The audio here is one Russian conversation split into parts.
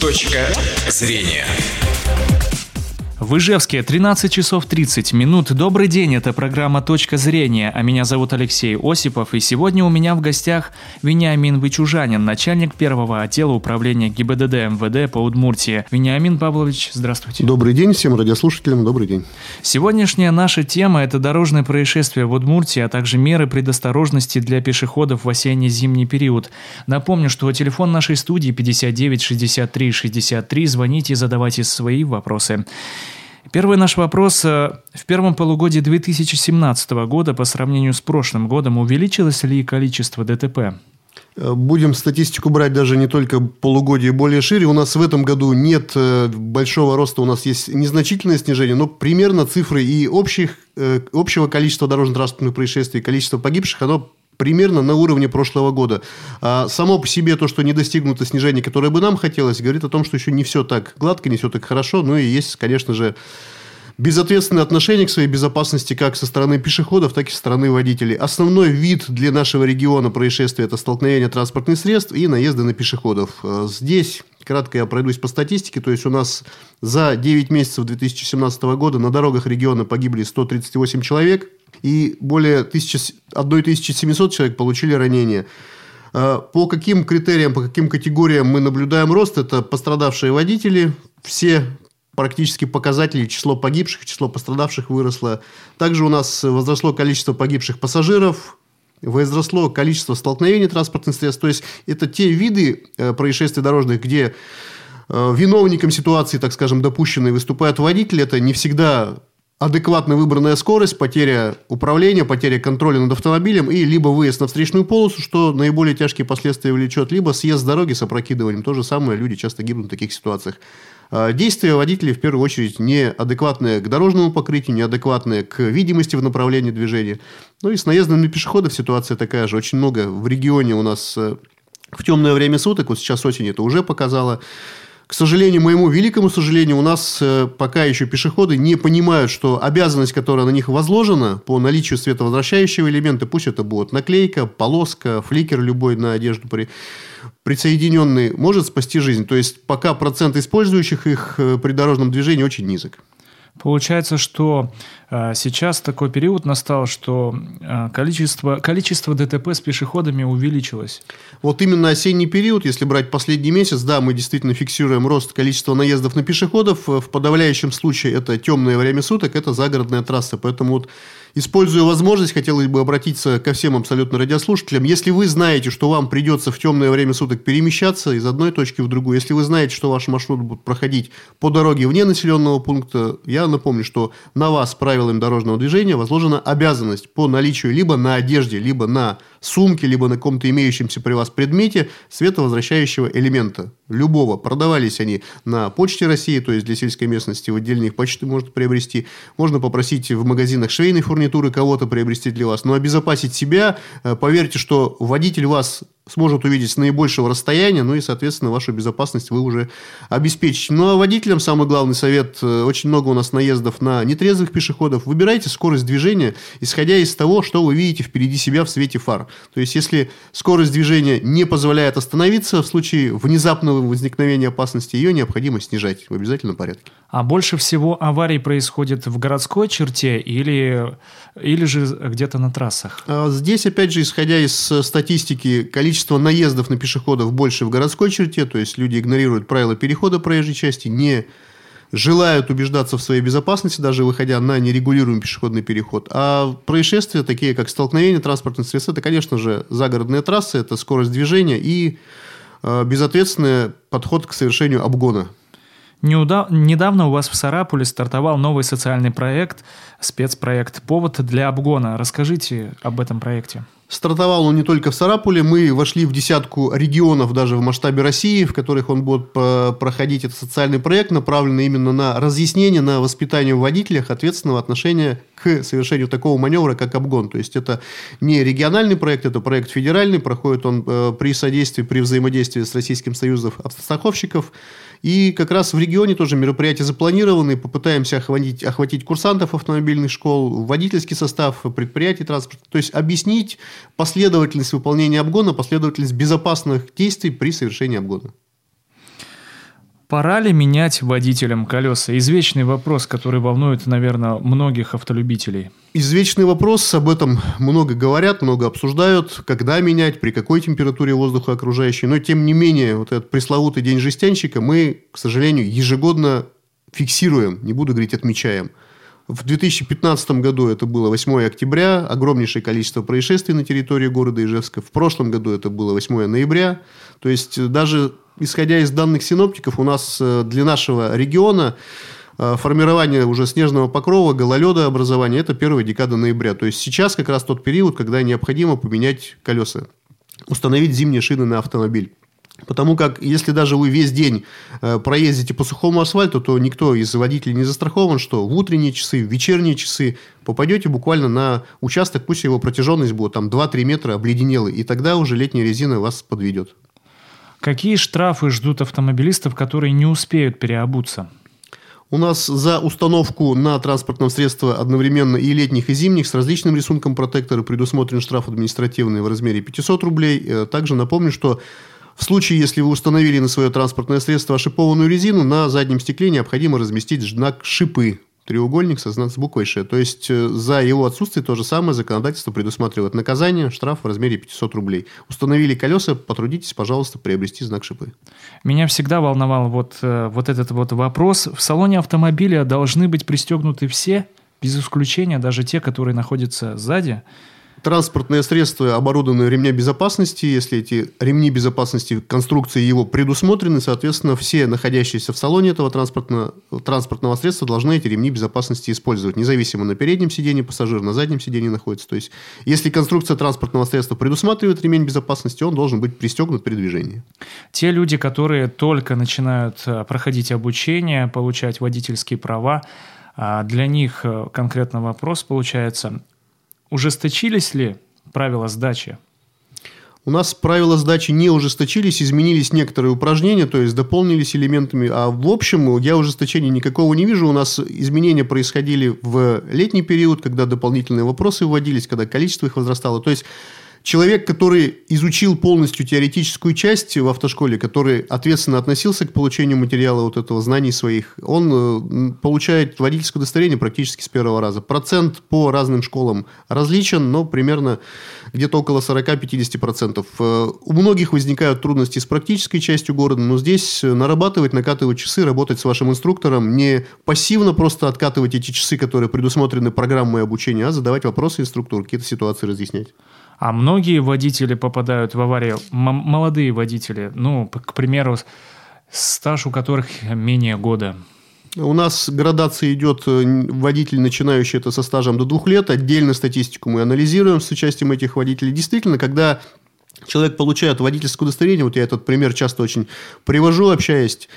Точка зрения. В Ижевске 13 часов 30 минут. Добрый день, это программа «Точка зрения», а меня зовут Алексей Осипов, и сегодня у меня в гостях Вениамин Вычужанин, начальник первого отдела управления ГИБДД МВД по Удмуртии. Вениамин Павлович, здравствуйте. Добрый день всем радиослушателям, добрый день. Сегодняшняя наша тема – это дорожные происшествия в Удмуртии, а также меры предосторожности для пешеходов в осенне-зимний период. Напомню, что телефон нашей студии 59 63 63, звоните и задавайте свои вопросы. Первый наш вопрос. Э, в первом полугодии 2017 года по сравнению с прошлым годом увеличилось ли количество ДТП? Э, будем статистику брать даже не только полугодие, более шире. У нас в этом году нет э, большого роста, у нас есть незначительное снижение, но примерно цифры и общих, общего количества дорожно-транспортных происшествий, количество погибших, оно примерно на уровне прошлого года. А само по себе то, что не достигнуто снижение, которое бы нам хотелось, говорит о том, что еще не все так гладко, не все так хорошо. Ну и есть, конечно же, безответственное отношение к своей безопасности как со стороны пешеходов, так и со стороны водителей. Основной вид для нашего региона происшествия – это столкновение транспортных средств и наезды на пешеходов. А здесь кратко я пройдусь по статистике. То есть, у нас за 9 месяцев 2017 года на дорогах региона погибли 138 человек – и более 1700 человек получили ранения. А, по каким критериям, по каким категориям мы наблюдаем рост? Это пострадавшие водители, все практически показатели, число погибших, число пострадавших выросло. Также у нас возросло количество погибших пассажиров, возросло количество столкновений транспортных средств. То есть, это те виды э, происшествий дорожных, где э, виновником ситуации, так скажем, допущенной выступает водитель. Это не всегда адекватно выбранная скорость, потеря управления, потеря контроля над автомобилем и либо выезд на встречную полосу, что наиболее тяжкие последствия влечет, либо съезд с дороги с опрокидыванием. То же самое люди часто гибнут в таких ситуациях. А, действия водителей, в первую очередь, неадекватные к дорожному покрытию, неадекватные к видимости в направлении движения. Ну и с наездом на пешеходов ситуация такая же. Очень много в регионе у нас э, в темное время суток, вот сейчас осень это уже показала, к сожалению, моему великому сожалению, у нас э, пока еще пешеходы не понимают, что обязанность, которая на них возложена по наличию световозвращающего элемента, пусть это будет наклейка, полоска, фликер любой на одежду при, присоединенный, может спасти жизнь. То есть, пока процент использующих их э, при дорожном движении очень низок. Получается, что сейчас такой период настал, что э, количество, количество ДТП с пешеходами увеличилось. Вот именно осенний период, если брать последний месяц, да, мы действительно фиксируем рост количества наездов на пешеходов. В подавляющем случае это темное время суток, это загородная трасса. Поэтому вот Используя возможность, хотелось бы обратиться ко всем абсолютно радиослушателям. Если вы знаете, что вам придется в темное время суток перемещаться из одной точки в другую, если вы знаете, что ваш маршрут будет проходить по дороге вне населенного пункта, я напомню, что на вас правилами дорожного движения возложена обязанность по наличию либо на одежде, либо на сумке, либо на каком-то имеющемся при вас предмете световозвращающего элемента. Любого. Продавались они на почте России, то есть для сельской местности в отдельных почты можно приобрести. Можно попросить в магазинах швейной фурнитуры кого-то приобрести для вас. Но обезопасить себя, э, поверьте, что водитель вас сможет увидеть с наибольшего расстояния, ну и, соответственно, вашу безопасность вы уже обеспечите. Ну, а водителям самый главный совет, э, очень много у нас наездов на нетрезвых пешеходов, выбирайте скорость движения, исходя из того, что вы видите впереди себя в свете фар. То есть, если скорость движения не позволяет остановиться, в случае внезапного возникновения опасности, ее необходимо снижать в обязательном порядке. А больше всего аварий происходит в городской черте или, или же где-то на трассах? А здесь, опять же, исходя из э, статистики, количество количество наездов на пешеходов больше в городской черте, то есть люди игнорируют правила перехода проезжей части, не желают убеждаться в своей безопасности, даже выходя на нерегулируемый пешеходный переход. А происшествия, такие как столкновение транспортных средств, это, конечно же, загородные трассы, это скорость движения и э, безответственный подход к совершению обгона. Недавно у вас в Сарапуле стартовал новый социальный проект, спецпроект «Повод для обгона». Расскажите об этом проекте. Стартовал он не только в Сарапуле, мы вошли в десятку регионов даже в масштабе России, в которых он будет проходить. Это социальный проект, направленный именно на разъяснение, на воспитание в водителях ответственного отношения к совершению такого маневра, как обгон. То есть, это не региональный проект, это проект федеральный, проходит он э, при содействии, при взаимодействии с Российским союзом автостраховщиков. И как раз в регионе тоже мероприятия запланированы. Попытаемся охватить, охватить курсантов автомобильных школ, водительский состав предприятий транспорта. То есть, объяснить последовательность выполнения обгона, последовательность безопасных действий при совершении обгона. Пора ли менять водителям колеса? Извечный вопрос, который волнует, наверное, многих автолюбителей. Извечный вопрос, об этом много говорят, много обсуждают, когда менять, при какой температуре воздуха окружающей. Но, тем не менее, вот этот пресловутый день жестянщика мы, к сожалению, ежегодно фиксируем, не буду говорить отмечаем. В 2015 году это было 8 октября, огромнейшее количество происшествий на территории города Ижевска. В прошлом году это было 8 ноября. То есть, даже исходя из данных синоптиков, у нас э, для нашего региона э, формирование уже снежного покрова, гололеда образования – это первая декада ноября. То есть, сейчас как раз тот период, когда необходимо поменять колеса, установить зимние шины на автомобиль. Потому как, если даже вы весь день э, проездите по сухому асфальту, то никто из водителей не застрахован, что в утренние часы, в вечерние часы попадете буквально на участок, пусть его протяженность будет там 2-3 метра обледенелый, и тогда уже летняя резина вас подведет. Какие штрафы ждут автомобилистов, которые не успеют переобуться? У нас за установку на транспортном средстве одновременно и летних, и зимних с различным рисунком протектора предусмотрен штраф административный в размере 500 рублей. Э, также напомню, что в случае, если вы установили на свое транспортное средство ошипованную резину, на заднем стекле необходимо разместить знак «шипы», треугольник со знак буквой «Ш». То есть, э, за его отсутствие то же самое законодательство предусматривает наказание, штраф в размере 500 рублей. Установили колеса, потрудитесь, пожалуйста, приобрести знак «Шипы». Меня всегда волновал вот, э, вот этот вот вопрос. В салоне автомобиля должны быть пристегнуты все, без исключения даже те, которые находятся сзади – транспортное средство оборудовано ремня безопасности. Если эти ремни безопасности конструкции его предусмотрены, соответственно, все находящиеся в салоне этого транспортного, транспортного средства должны эти ремни безопасности использовать, независимо на переднем сидении пассажир, на заднем сидении находится. То есть, если конструкция транспортного средства предусматривает ремень безопасности, он должен быть пристегнут при движении. Те люди, которые только начинают э, проходить обучение, получать водительские права, а для них э, конкретно вопрос получается, Ужесточились ли правила сдачи? У нас правила сдачи не ужесточились, изменились некоторые упражнения, то есть дополнились элементами. А в общем, я ужесточения никакого не вижу. У нас изменения происходили в летний период, когда дополнительные вопросы вводились, когда количество их возрастало. То есть человек, который изучил полностью теоретическую часть в автошколе, который ответственно относился к получению материала вот этого знаний своих, он э, получает водительское удостоверение практически с первого раза. Процент по разным школам различен, но примерно где-то около 40-50%. Э, у многих возникают трудности с практической частью города, но здесь нарабатывать, накатывать часы, работать с вашим инструктором, не пассивно просто откатывать эти часы, которые предусмотрены программой обучения, а задавать вопросы инструктору, какие-то ситуации разъяснять. А многие водители попадают в аварии, молодые водители, ну, к примеру, стаж у которых менее года. У нас градация идет э, водитель, начинающий это со стажем до двух лет. Отдельно статистику мы анализируем с участием этих водителей. Действительно, когда человек получает водительское удостоверение, вот я этот пример часто очень привожу, общаясь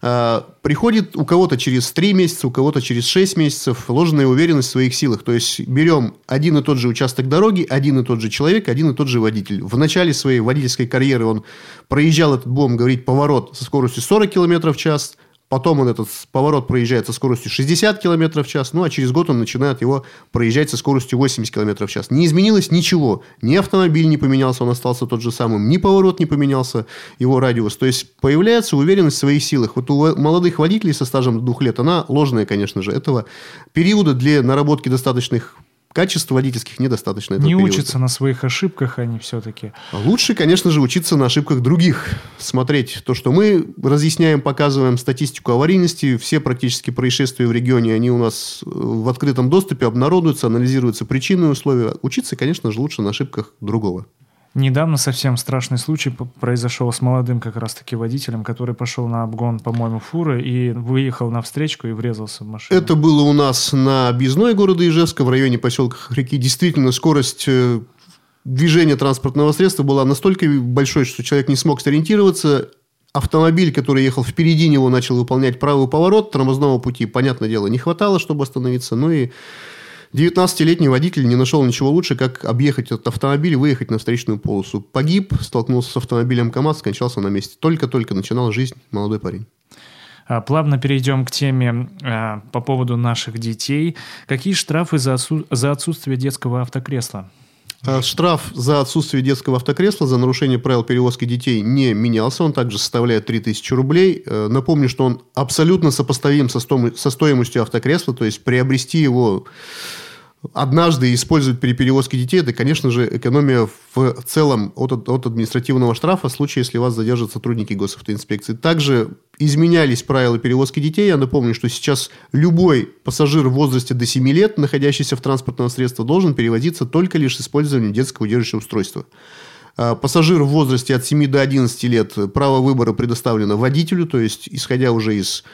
приходит у кого-то через 3 месяца, у кого-то через 6 месяцев ложная уверенность в своих силах. То есть, берем один и тот же участок дороги, один и тот же человек, один и тот же водитель. В начале своей водительской карьеры он проезжал этот, будем говорить, поворот со скоростью 40 км в час – Потом он этот поворот проезжает со скоростью 60 км в час, ну а через год он начинает его проезжать со скоростью 80 км в час. Не изменилось ничего. Ни автомобиль не поменялся, он остался тот же самым, ни поворот не поменялся, его радиус. То есть появляется уверенность в своих силах. Вот у молодых водителей со стажем двух лет, она ложная, конечно же. Этого периода для наработки достаточных качеств водительских недостаточно. Не периода. учатся на своих ошибках они все-таки. Лучше, конечно же, учиться на ошибках других. Смотреть то, что мы разъясняем, показываем статистику аварийности. Все практически происшествия в регионе, они у нас э, в открытом доступе обнародуются, анализируются причины и условия. Учиться, конечно же, лучше на ошибках другого. Недавно совсем страшный случай произошел с молодым как раз-таки водителем, который пошел на обгон, по-моему, фуры и выехал на встречку и врезался в машину. Это было у нас на объездной города Ижевска, в районе поселка Хряки. Действительно, скорость э, движения транспортного средства была настолько большой, что человек не смог сориентироваться. Автомобиль, который ехал впереди него, начал выполнять правый поворот тормозного пути. Понятное дело, не хватало, чтобы остановиться. Ну и 19-летний водитель не нашел ничего лучше, как объехать этот автомобиль и выехать на встречную полосу. Погиб, столкнулся с автомобилем КАМАЗ, скончался на месте. Только-только начинал жизнь молодой парень. А, плавно перейдем к теме а, по поводу наших детей. Какие штрафы за, отсутствие детского автокресла? А штраф за отсутствие детского автокресла за нарушение правил перевозки детей не менялся. Он также составляет 3000 рублей. Э, напомню, что он абсолютно сопоставим со стоимостью автокресла. То есть приобрести его однажды использовать при перевозке детей, это, конечно же, экономия в целом от, от административного штрафа в случае, если вас задержат сотрудники госавтоинспекции. Также изменялись правила перевозки детей. Я напомню, что сейчас любой пассажир в возрасте до 7 лет, находящийся в транспортном средстве, должен перевозиться только лишь с использованием детского удерживающего устройства. А пассажир в возрасте от 7 до 11 лет право выбора предоставлено водителю, то есть, исходя уже из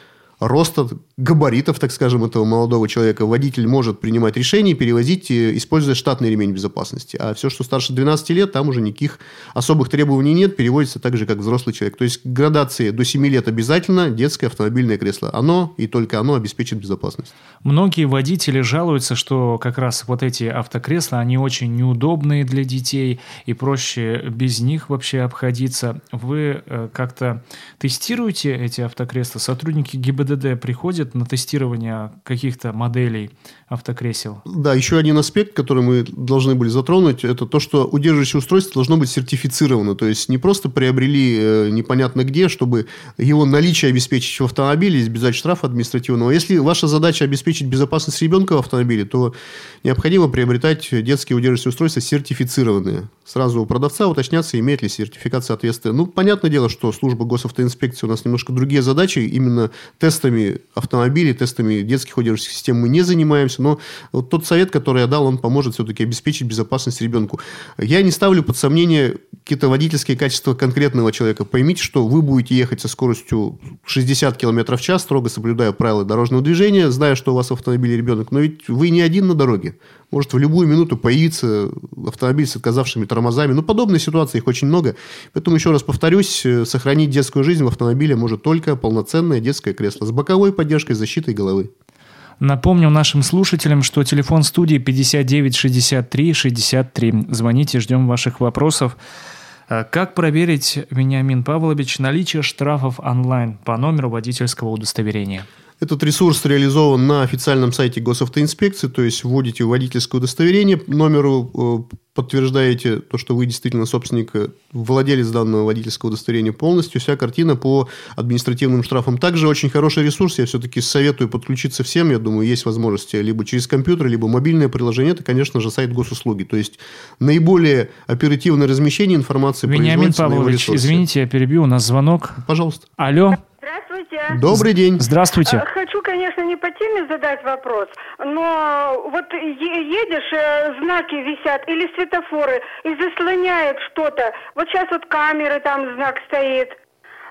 роста габаритов, так скажем, этого молодого человека, водитель может принимать решения и перевозить, э, используя штатный ремень безопасности. А все, что старше 12 лет, там уже никаких особых требований нет, переводится так же, как взрослый человек. То есть, градации до 7 лет обязательно детское автомобильное кресло. Оно и только оно обеспечит безопасность. Многие водители жалуются, что как раз вот эти автокресла, они очень неудобные для детей, и проще без них вообще обходиться. Вы э, как-то тестируете эти автокресла? Сотрудники ГИБДД приходят приходит на тестирование каких-то моделей автокресел. Да, еще один аспект, который мы должны были затронуть, это то, что удерживающее устройство должно быть сертифицировано. То есть, не просто приобрели э, непонятно где, чтобы его наличие обеспечить в автомобиле, избежать штрафа административного. Если ваша задача обеспечить безопасность ребенка в автомобиле, то необходимо приобретать детские удерживающие устройства сертифицированные. Сразу у продавца уточняться, имеет ли сертификат соответствия. Ну, понятное дело, что служба госавтоинспекции у нас немножко другие задачи. Именно тестами автомобилей, тестами детских удерживающих систем мы не занимаемся. Но вот тот совет, который я дал, он поможет все-таки обеспечить безопасность ребенку. Я не ставлю под сомнение какие-то водительские качества конкретного человека. Поймите, что вы будете ехать со скоростью 60 км в час, строго соблюдая правила дорожного движения, зная, что у вас в автомобиле ребенок. Но ведь вы не один на дороге. Может в любую минуту появиться автомобиль с отказавшими тормозами. Ну, подобные ситуации, их очень много. Поэтому, еще раз повторюсь, э, сохранить детскую жизнь в автомобиле может только полноценное детское кресло с боковой поддержкой защитой головы. Напомню нашим слушателям, что телефон студии 59 63 63. Звоните, ждем ваших вопросов. Э, как проверить, Вениамин Павлович, наличие штрафов онлайн по номеру водительского удостоверения? Этот ресурс реализован на официальном сайте госавтоинспекции, то есть вводите водительское удостоверение, номеру э, подтверждаете то, что вы действительно собственник, э, владелец данного водительского удостоверения полностью, вся картина по административным штрафам. Также очень хороший ресурс, я все-таки советую подключиться всем, я думаю, есть возможности либо через компьютер, либо мобильное приложение, это, конечно же, сайт госуслуги, то есть наиболее оперативное размещение информации Вениамин Павлович, извините, я перебью, у нас звонок. Пожалуйста. Алло. Здравствуйте. Добрый день. Здравствуйте. Э, хочу, конечно, не по теме задать вопрос, но вот едешь, э, знаки висят или светофоры, и заслоняют что-то. Вот сейчас вот камеры, там знак стоит.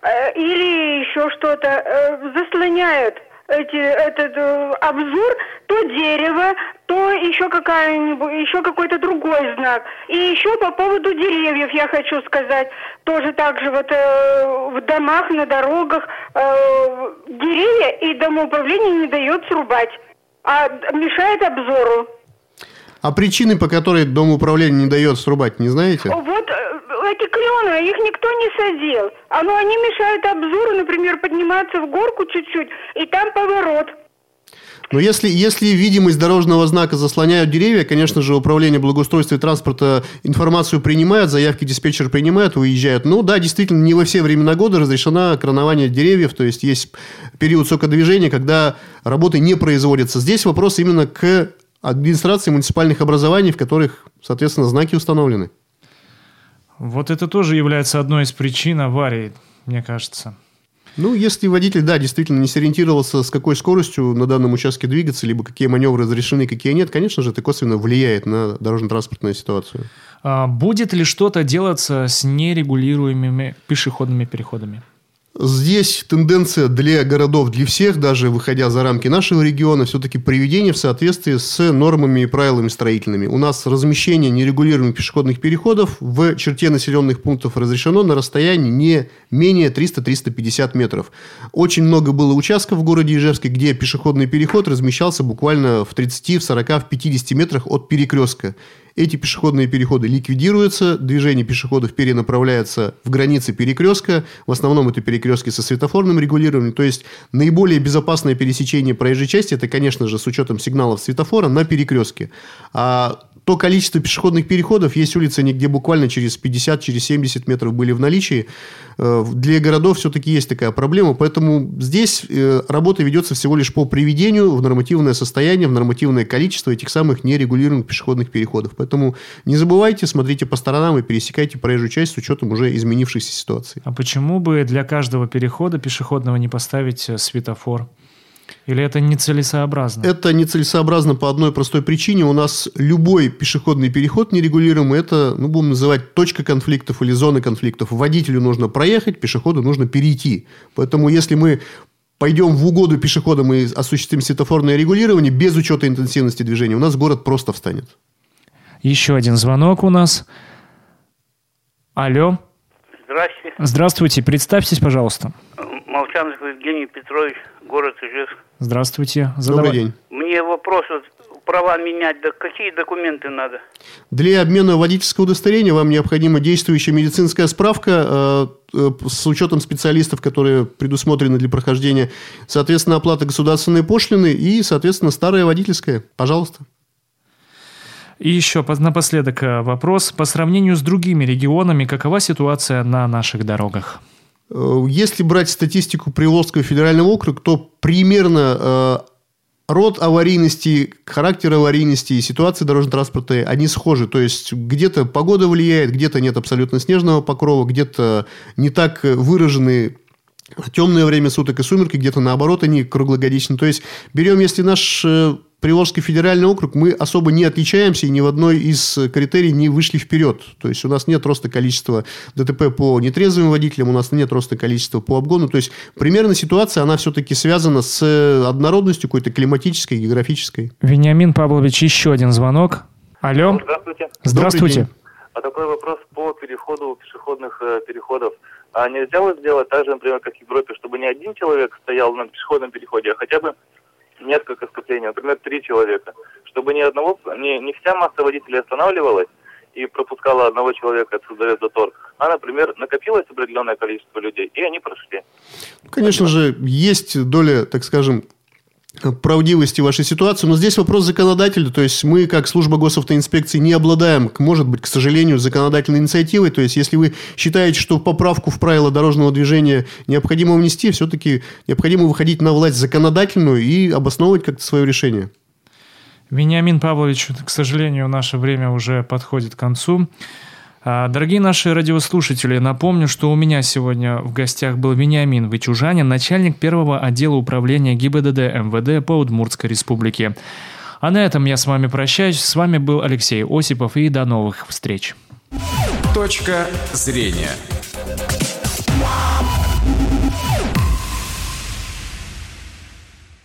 Э, или еще что-то. Заслоняют эти, этот э, обзор, то дерево, то еще какая-нибудь, еще какой-то другой знак. И еще по поводу деревьев я хочу сказать. Тоже так же вот э, в домах, на дорогах э, деревья и домоуправление не дает срубать, а мешает обзору. А причины, по которой дом управления не дает срубать, не знаете? Вот э, эти клены, их никто не садил. А ну, они мешают обзору, например, подниматься в горку чуть-чуть, и там поворот. Но если, если видимость дорожного знака заслоняют деревья, конечно же, управление благоустройства и транспорта информацию принимает, заявки диспетчер принимает, уезжают. Ну да, действительно, не во все времена года разрешено кронование деревьев, то есть есть период сокодвижения, когда работы не производятся. Здесь вопрос именно к администрации муниципальных образований, в которых, соответственно, знаки установлены. Вот это тоже является одной из причин аварий, мне кажется. Ну, если водитель, да, действительно не сориентировался, с какой скоростью на данном участке двигаться, либо какие маневры разрешены, какие нет, конечно же, это косвенно влияет на дорожно-транспортную ситуацию. А будет ли что-то делаться с нерегулируемыми пешеходными переходами? Здесь тенденция для городов, для всех, даже выходя за рамки нашего региона, все-таки приведение в соответствии с нормами и правилами строительными. У нас размещение нерегулируемых пешеходных переходов в черте населенных пунктов разрешено на расстоянии не менее 300-350 метров. Очень много было участков в городе Ижевске, где пешеходный переход размещался буквально в 30, в 40, в 50 метрах от перекрестка. Эти пешеходные переходы ликвидируются, движение пешеходов перенаправляется в границы перекрестка. В основном это перекрестки со светофорным регулированием. То есть наиболее безопасное пересечение проезжей части, это, конечно же, с учетом сигналов светофора на перекрестке. А то количество пешеходных переходов, есть улицы, где буквально через 50, через 70 метров были в наличии. Э, для городов все-таки есть такая проблема, поэтому здесь э, работа ведется всего лишь по приведению в нормативное состояние, в нормативное количество этих самых нерегулируемых пешеходных переходов. Поэтому не забывайте, смотрите по сторонам и пересекайте проезжую часть с учетом уже изменившейся ситуации. А почему бы для каждого перехода пешеходного не поставить э, светофор? Или это нецелесообразно? Это нецелесообразно по одной простой причине. У нас любой пешеходный переход нерегулируемый – это, ну, будем называть, точка конфликтов или зона конфликтов. Водителю нужно проехать, пешеходу нужно перейти. Поэтому если мы пойдем в угоду пешеходам и осуществим светофорное регулирование без учета интенсивности движения, у нас город просто встанет. Еще один звонок у нас. Алло. Здравствуйте. Здравствуйте. Представьтесь, пожалуйста. Молчанов Евгений Петрович, город Ижевск. Здравствуйте. Задавай. Добрый день. Мне вопрос, вот, права менять, да какие документы надо? Для обмена водительского удостоверения вам необходима действующая медицинская справка э, э, с учетом специалистов, которые предусмотрены для прохождения. Соответственно, оплата государственной пошлины и, соответственно, старая водительская. Пожалуйста. И еще напоследок э, вопрос. По сравнению с другими регионами, какова ситуация на наших дорогах? Э, если брать статистику Приволжского федерального округа, то примерно э, род аварийности, характер аварийности и ситуации дорожно-транспортной, они схожи. То есть, где-то погода влияет, где-то нет абсолютно снежного покрова, где-то не так выражены темное время суток и сумерки, где-то наоборот они круглогодичны. То есть, берем, если наш Приволжский федеральный округ, мы особо не отличаемся и ни в одной из критерий не вышли вперед. То есть, у нас нет роста количества ДТП по нетрезвым водителям, у нас нет роста количества по обгону. То есть, примерно ситуация, она все-таки связана с однородностью какой-то климатической, географической. Вениамин Павлович, еще один звонок. Алло. Здравствуйте. Здравствуйте. А такой вопрос переходу пешеходных э, переходов. А нельзя вот сделать так же, например, как в Европе, чтобы не один человек стоял на пешеходном переходе, а хотя бы несколько скоплений, например, три человека, чтобы ни одного, не, не вся масса водителей останавливалась и пропускала одного человека, это создает затор, а, например, накопилось определенное количество людей, и они прошли. Конечно же, есть доля, так скажем, правдивости вашей ситуации. Но здесь вопрос законодателя. То есть мы, как служба госавтоинспекции, не обладаем, может быть, к сожалению, законодательной инициативой. То есть если вы считаете, что поправку в правила дорожного движения необходимо внести, все-таки необходимо выходить на власть законодательную и обосновывать как-то свое решение. Вениамин Павлович, к сожалению, наше время уже подходит к концу. А, дорогие наши радиослушатели, напомню, что у меня сегодня в гостях был Вениамин Вычужанин, начальник первого отдела управления ГИБДД МВД по Удмуртской республике. А на этом я с вами прощаюсь. С вами был Алексей Осипов и до новых встреч. Точка зрения.